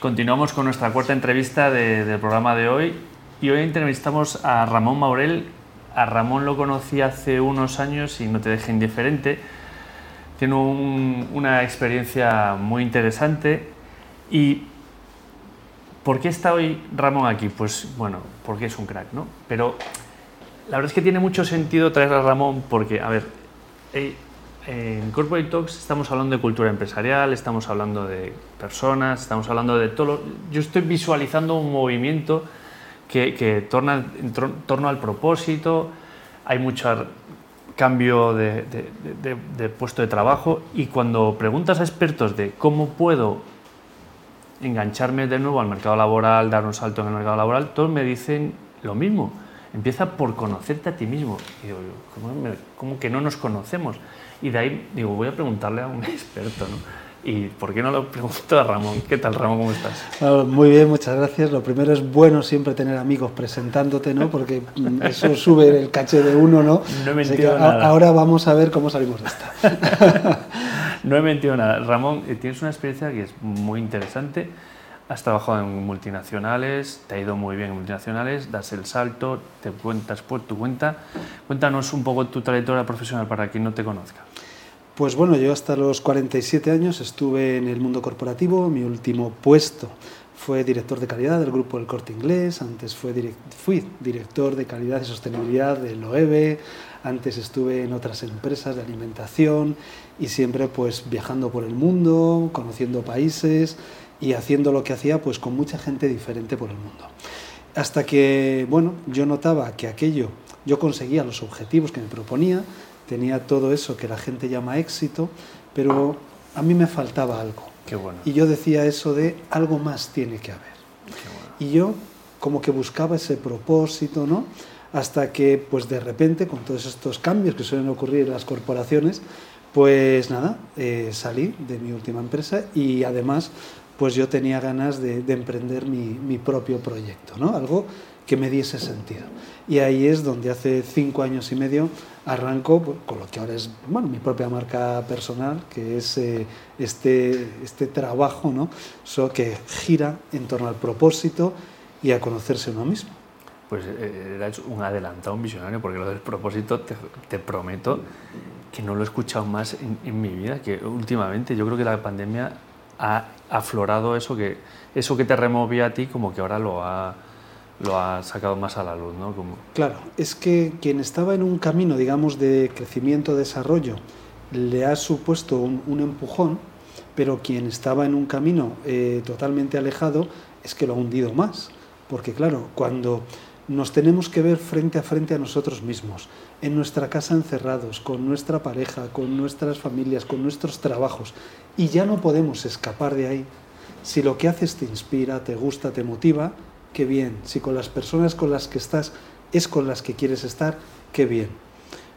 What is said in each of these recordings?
Continuamos con nuestra cuarta entrevista del programa de hoy y hoy entrevistamos a Ramón Maurel. A Ramón lo conocí hace unos años y no te deje indiferente. Tiene una experiencia muy interesante y ¿por qué está hoy Ramón aquí? Pues bueno, porque es un crack, ¿no? Pero la verdad es que tiene mucho sentido traer a Ramón porque, a ver, eh, en Corporate Talks estamos hablando de cultura empresarial, estamos hablando de personas, estamos hablando de todo. Yo estoy visualizando un movimiento que, torna en torno al propósito, hay mucho cambio de, de, puesto de trabajo y cuando preguntas a expertos de cómo puedo engancharme de nuevo al mercado laboral, dar un salto en el mercado laboral, todos me dicen lo mismo. Empieza por conocerte a ti mismo. Y digo, ¿cómo, que no nos conocemos? Y de ahí digo, voy a preguntarle a un experto, ¿no? ¿Y por qué no lo pregunto a Ramón? ¿Qué tal, Ramón? ¿Cómo estás? Muy bien, muchas gracias. Lo primero es bueno siempre tener amigos presentándote, ¿no? Porque eso sube el caché de uno, ¿no? No he mentido nada. Ahora vamos a ver cómo salimos de esta. no he mentido nada. Ramón, eh, tienes una experiencia que es muy interesante. Has trabajado en multinacionales, te ha ido muy bien en multinacionales, das el salto, te cuentas por tu cuenta. Cuéntanos un poco tu trayectoria profesional para quien no te conozca. Pues bueno, yo hasta los 47 años estuve en el mundo corporativo, mi último puesto fue director de calidad del grupo El Corte Inglés, antes fui director de calidad y sostenibilidad del OEB, antes estuve en otras empresas de alimentación y siempre pues viajando por el mundo, conociendo países y haciendo lo que hacía pues con mucha gente diferente por el mundo. Hasta que, bueno, yo notaba que aquello, yo conseguía los objetivos que me proponía, tenía todo eso que la gente llama éxito, pero a mí me faltaba algo. Qué bueno. Y yo decía eso de algo más tiene que haber. Y yo como que buscaba ese propósito, ¿no? Hasta que, pues de repente, con todos estos cambios que suelen ocurrir en las corporaciones, pues nada, eh, salí de mi última empresa y además, pues yo tenía ganas de, emprender mi, propio proyecto, ¿no? Algo que me diese sentido. Y ahí es donde hace cinco años y medio arranco pues, con lo que ahora es bueno, mi propia marca personal, que es eh, este, este trabajo ¿no? que gira en torno al propósito y a conocerse uno mismo. Pues eh, eres un adelantado, un visionario, porque lo del propósito te, prometo que no lo he escuchado más en, mi vida, que últimamente yo creo que la pandemia ha aflorado eso que, eso que te removía a ti, como que ahora lo ha, lo ha sacado más a la luz, ¿no? Como... Claro, es que quien estaba en un camino, digamos, de crecimiento, desarrollo, le ha supuesto un, empujón, pero quien estaba en un camino eh, totalmente alejado es que lo ha hundido más. Porque claro, cuando nos tenemos que ver frente a frente a nosotros mismos, en nuestra casa encerrados, con nuestra pareja, con nuestras familias, con nuestros trabajos, y ya no podemos escapar de ahí, si lo que haces te inspira, te gusta, te motiva, qué bien. Si con las personas con las que estás es con las que quieres estar, qué bien.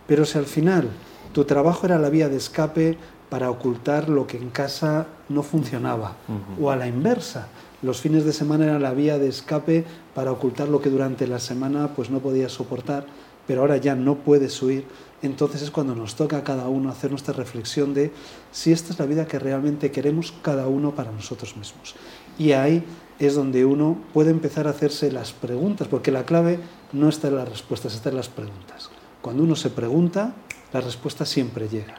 Pero si al final tu trabajo era la vía de escape para ocultar lo que en casa no funcionaba, o a la inversa, los fines de semana era la vía de escape para ocultar lo que durante la semana pues no podías soportar, pero ahora ya no puedes huir, entonces es cuando nos toca a cada uno hacer nuestra reflexión de si esta es la vida que realmente queremos cada uno para nosotros mismos. Y ahí es donde uno puede empezar a hacerse las preguntas, porque la clave no está en las respuestas, está en las preguntas. Cuando uno se pregunta, la respuesta siempre llega.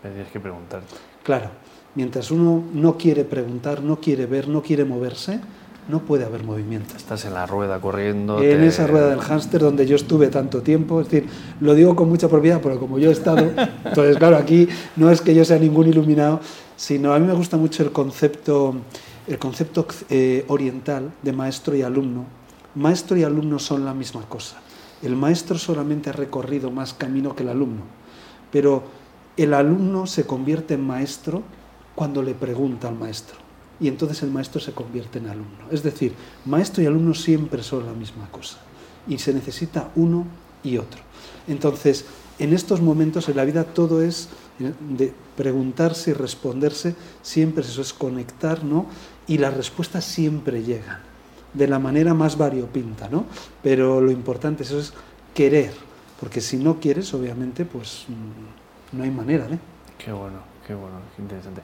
Tienes que preguntar. Claro, mientras uno no quiere preguntar, no quiere ver, no quiere moverse, no puede haber movimiento. Estás en la rueda corriendo. En esa rueda del hámster donde yo estuve tanto tiempo, es decir, lo digo con mucha propiedad, pero como yo he estado, entonces claro, aquí no es que yo sea ningún iluminado, sino a mí me gusta mucho el concepto el concepto eh, oriental de maestro y alumno. Maestro y alumno son la misma cosa. El maestro solamente ha recorrido más camino que el alumno, pero el alumno se convierte en maestro cuando le pregunta al maestro y entonces el maestro se convierte en alumno. Es decir, maestro y alumno siempre son la misma cosa y se necesita uno y otro. Entonces, en estos momentos en la vida todo es de preguntarse y responderse, siempre eso es conectar, ¿no? y las respuestas siempre llegan, de la manera más variopinta, ¿no? Pero lo importante eso es querer, porque si no quieres, obviamente, pues mm, no hay manera, ¿eh? Qué bueno, qué bueno, qué interesante.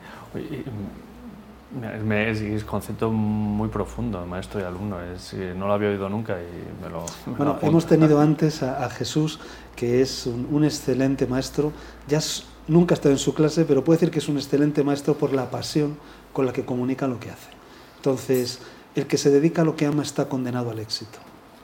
Es, un concepto muy profundo, maestro y alumno. Es, no lo había oído nunca y me lo. bueno, hemos tenido antes a, Jesús, que es un, excelente maestro. Ya nunca ha estado en su clase, pero puede decir que es un excelente maestro por la pasión con la que comunica lo que hace. Entonces, el que se dedica a lo que ama está condenado al éxito.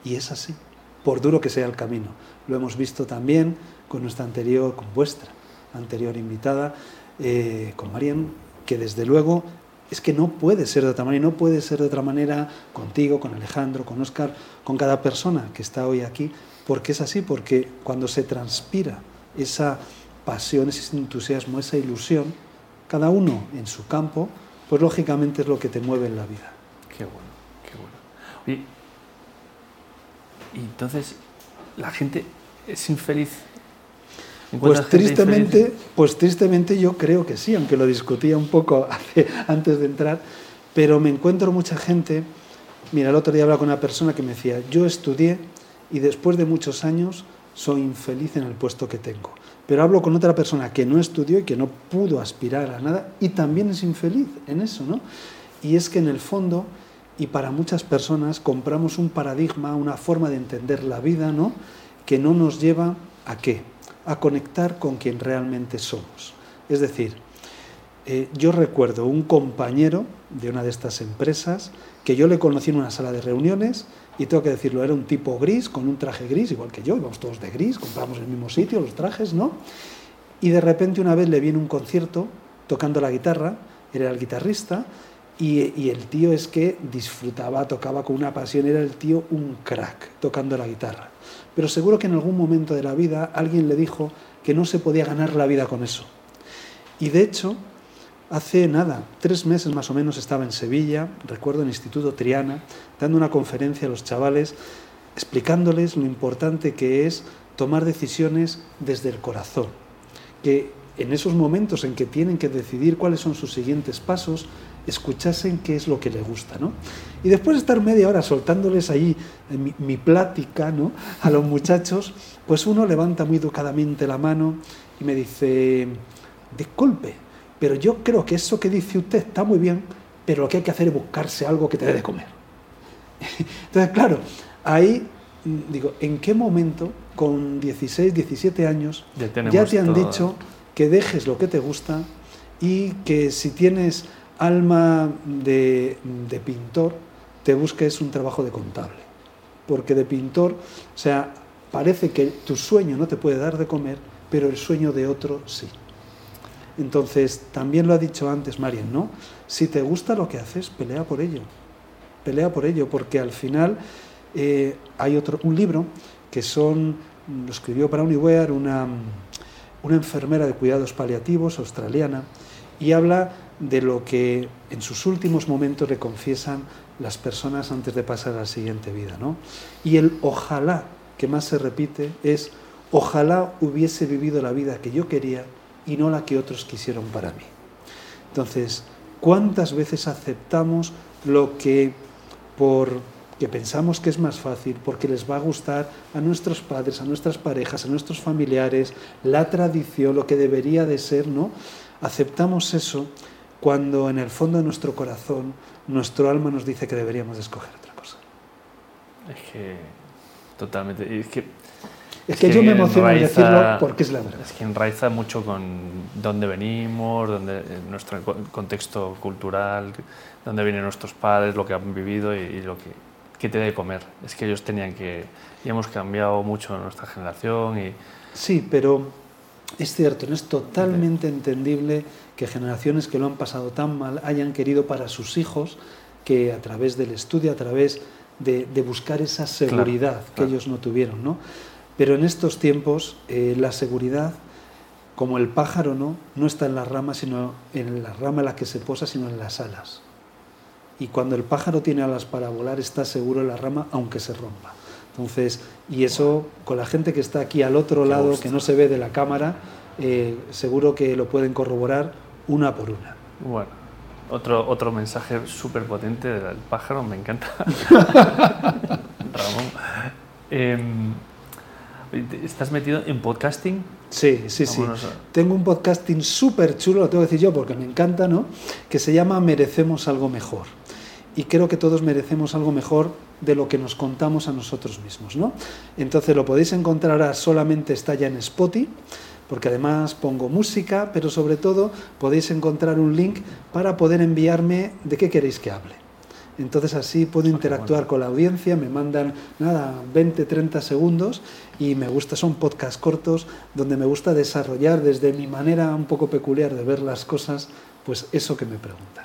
Y es así, por duro que sea el camino. Lo hemos visto también con nuestra anterior, con vuestra anterior invitada, eh, con Marian, que desde luego es que no puede ser de otra manera, y no puede ser de otra manera contigo, con Alejandro, con Oscar, con cada persona que está hoy aquí, porque es así, porque cuando se transpira esa pasión, ese entusiasmo, esa ilusión, cada uno en su campo, pues lógicamente es lo que te mueve en la vida. Qué bueno, qué bueno. y entonces, ¿la gente es infeliz pues tristemente, pues tristemente yo creo que sí, aunque lo discutía un poco antes de entrar, pero me encuentro mucha gente, mira, el otro día hablaba con una persona que me decía, yo estudié y después de muchos años soy infeliz en el puesto que tengo. Pero hablo con otra persona que no estudió y que no pudo aspirar a nada y también es infeliz en eso, ¿no? Y es que en el fondo, y para muchas personas, compramos un paradigma, una forma de entender la vida, ¿no? Que no nos lleva a qué? A conectar con quien realmente somos. Es decir, eh, yo recuerdo un compañero de una de estas empresas que yo le conocí en una sala de reuniones y tengo que decirlo, era un tipo gris, con un traje gris, igual que yo, íbamos todos de gris, compramos en el mismo sitio los trajes, ¿no? Y de repente una vez le vi en un concierto tocando la guitarra, era el guitarrista, y, y, el tío es que disfrutaba, tocaba con una pasión, era el tío un crack tocando la guitarra pero seguro que en algún momento de la vida alguien le dijo que no se podía ganar la vida con eso. Y de hecho, hace nada, tres meses más o menos estaba en Sevilla, recuerdo en el Instituto Triana, dando una conferencia a los chavales, explicándoles lo importante que es tomar decisiones desde el corazón, que en esos momentos en que tienen que decidir cuáles son sus siguientes pasos, escuchasen qué es lo que les gusta, ¿no? Y después de estar media hora soltándoles ahí mi, mi, plática, ¿no? A los muchachos, pues uno levanta muy educadamente la mano y me dice, disculpe, pero yo creo que eso que dice usted está muy bien, pero lo que hay que hacer es buscarse algo que te dé de comer. Entonces, claro, ahí digo, ¿en qué momento, con 16, 17 años, ya, te han dicho que dejes lo que te gusta y que si tienes alma de, pintor, te busques un trabajo de contable. Porque de pintor, o sea, parece que tu sueño no te puede dar de comer, pero el sueño de otro sí. Entonces, también lo ha dicho antes Marian, ¿no? Si te gusta lo que haces, pelea por ello. Pelea por ello, porque al final eh, hay otro, un libro que son, lo escribió para Uniwear una, una enfermera de cuidados paliativos australiana, y habla de lo que en sus últimos momentos le confiesan las personas antes de pasar a la siguiente vida. ¿no? Y el ojalá que más se repite es ojalá hubiese vivido la vida que yo quería y no la que otros quisieron para mí. Entonces, ¿cuántas veces aceptamos lo que por que pensamos que es más fácil porque les va a gustar a nuestros padres, a nuestras parejas, a nuestros familiares, la tradición, lo que debería de ser, ¿no? Aceptamos eso cuando en el fondo de nuestro corazón nuestro alma nos dice que deberíamos de escoger otra cosa. Es que totalmente. Es que, es que, yo me emociono en decirlo porque es la verdad. Es que enraiza mucho con dónde venimos, dónde, nuestro contexto cultural, dónde vienen nuestros padres, lo que han vivido y, lo que, que te debe comer. Es que ellos tenían que. Y hemos cambiado mucho nuestra generación. Y... Sí, pero es cierto, no es totalmente entendible que generaciones que lo han pasado tan mal hayan querido para sus hijos que a través del estudio, a través de, buscar esa seguridad que ellos no tuvieron. ¿no? Pero en estos tiempos eh, la seguridad, como el pájaro, ¿no? no está en la rama, sino en la rama en la que se posa, sino en las alas. Y cuando el pájaro tiene alas para volar, está seguro en la rama, aunque se rompa. Entonces, y eso con la gente que está aquí al otro lado, que no se ve de la cámara, eh, seguro que lo pueden corroborar una por una. Bueno, otro, otro mensaje súper potente del pájaro, me encanta. Ramón. Em, ¿Estás metido en podcasting? Sí, sí, sí. Tengo un podcasting súper chulo, lo tengo que decir yo porque me encanta, ¿no? Que se llama Merecemos algo mejor. Y creo que todos merecemos algo mejor de lo que nos contamos a nosotros mismos, ¿no? Entonces lo podéis encontrar ahora, solamente está ya en Spotify, porque además pongo música, pero sobre todo podéis encontrar un link para poder enviarme de qué queréis que hable. Entonces así puedo interactuar con la audiencia, me mandan nada, 20, 30 segundos y me gusta, son podcasts cortos donde me gusta desarrollar desde mi manera un poco peculiar de ver las cosas, pues eso que me preguntan.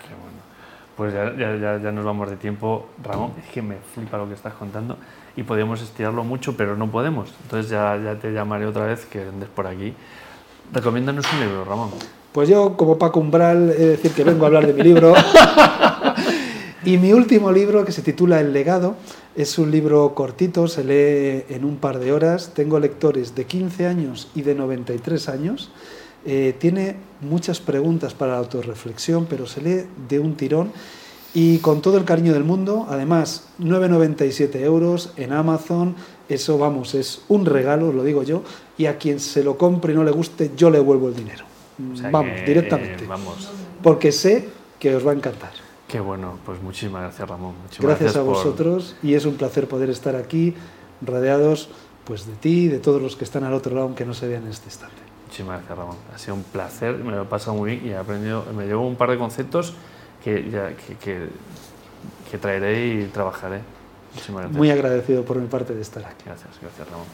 Pues ya, ya, ya, nos vamos de tiempo, Ramón, es que me flipa lo que estás contando y podemos estirarlo mucho, pero no podemos. Entonces ya, ya te llamaré otra vez que andes por aquí. Recomiéndanos un libro, Ramón. Pues yo, como Paco Umbral, he de decir que vengo a hablar de mi libro. y mi último libro, que se titula El legado, es un libro cortito, se lee en un par de horas. Tengo lectores de 15 años y de 93 años. Eh, tiene muchas preguntas para la autorreflexión, pero se lee de un tirón y con todo el cariño del mundo. Además, 9,97 euros en Amazon. Eso, vamos, es un regalo, lo digo yo. Y a quien se lo compre y no le guste, yo le vuelvo el dinero. vamos, directamente. vamos. Porque sé que os va a encantar. Qué bueno, pues muchísimas gracias Ramón. gracias, a vosotros y es un placer poder estar aquí rodeados pues de ti y de todos los que están al otro lado aunque no se vean en este instante. Muchísimas gracias Ramón. Ha sido un placer, me lo he pasado muy bien y he aprendido, me llevo un par de conceptos que, ya, que, que, traeré y trabajaré. Muy agradecido por mi parte de estar aquí. Gracias, gracias Ramón.